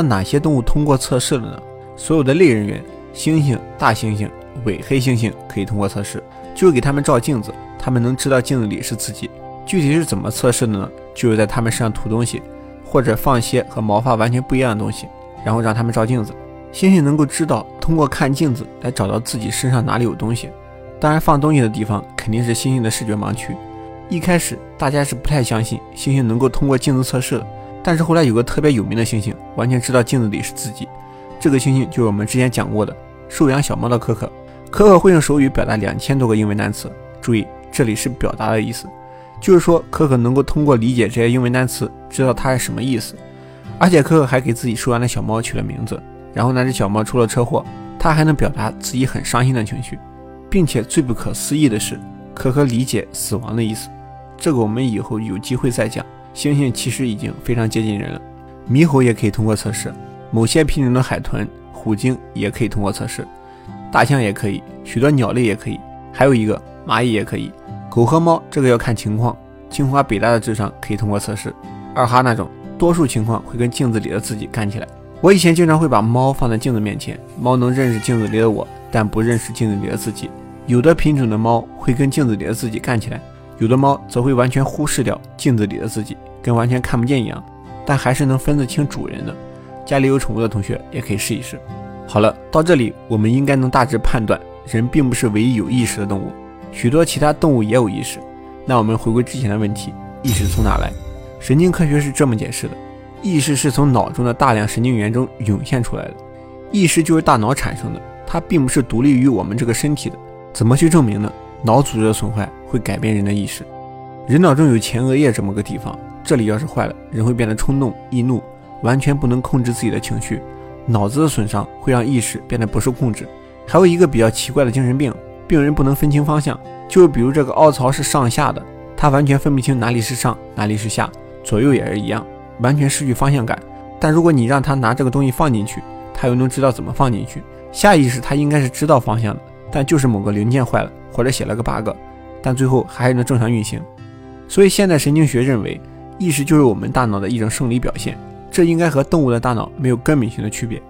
那哪些动物通过测试了呢？所有的类人猿，猩猩、大猩猩、伪黑猩猩可以通过测试，就是给他们照镜子，他们能知道镜子里是自己。具体是怎么测试的呢？就是在他们身上涂东西，或者放些和毛发完全不一样的东西，然后让他们照镜子。猩猩能够知道通过看镜子来找到自己身上哪里有东西，当然放东西的地方肯定是猩猩的视觉盲区。一开始大家是不太相信猩猩能够通过镜子测试的，但是后来有个特别有名的猩猩完全知道镜子里是自己，这个猩猩就是我们之前讲过的收养小猫的可可。可可会用手语表达两千多个英文单词，注意这里是表达的意思，就是说可可能够通过理解这些英文单词知道它是什么意思，而且可可还给自己收养的小猫取了名字。然后那只小猫出了车祸，它还能表达自己很伤心的情绪，并且最不可思议的是，可可理解死亡的意思。这个我们以后有机会再讲。猩猩其实已经非常接近人了，猕猴也可以通过测试，某些品种的海豚、虎鲸也可以通过测试，大象也可以，许多鸟类也可以，还有一个蚂蚁也可以。狗和猫这个要看情况，清华北大的智商可以通过测试，二哈那种多数情况会跟镜子里的自己干起来。我以前经常会把猫放在镜子面前，猫能认识镜子里的我，但不认识镜子里的自己。有的品种的猫会跟镜子里的自己干起来，有的猫则会完全忽视掉镜子里的自己，跟完全看不见一样，但还是能分得清主人的。家里有宠物的同学也可以试一试。好了，到这里我们应该能大致判断，人并不是唯一有意识的动物，许多其他动物也有意识。那我们回归之前的问题，意识从哪来？神经科学是这么解释的。意识是从脑中的大量神经元中涌现出来的，意识就是大脑产生的，它并不是独立于我们这个身体的。怎么去证明呢？脑组织的损坏会改变人的意识。人脑中有前额叶这么个地方，这里要是坏了，人会变得冲动、易怒，完全不能控制自己的情绪。脑子的损伤会让意识变得不受控制。还有一个比较奇怪的精神病，病人不能分清方向，就比如这个凹槽是上下的，他完全分不清哪里是上，哪里是下，左右也是一样。完全失去方向感，但如果你让他拿这个东西放进去，他又能知道怎么放进去。下意识他应该是知道方向的，但就是某个零件坏了或者写了个 bug，但最后还是能正常运行。所以现代神经学认为，意识就是我们大脑的一种生理表现，这应该和动物的大脑没有根本性的区别。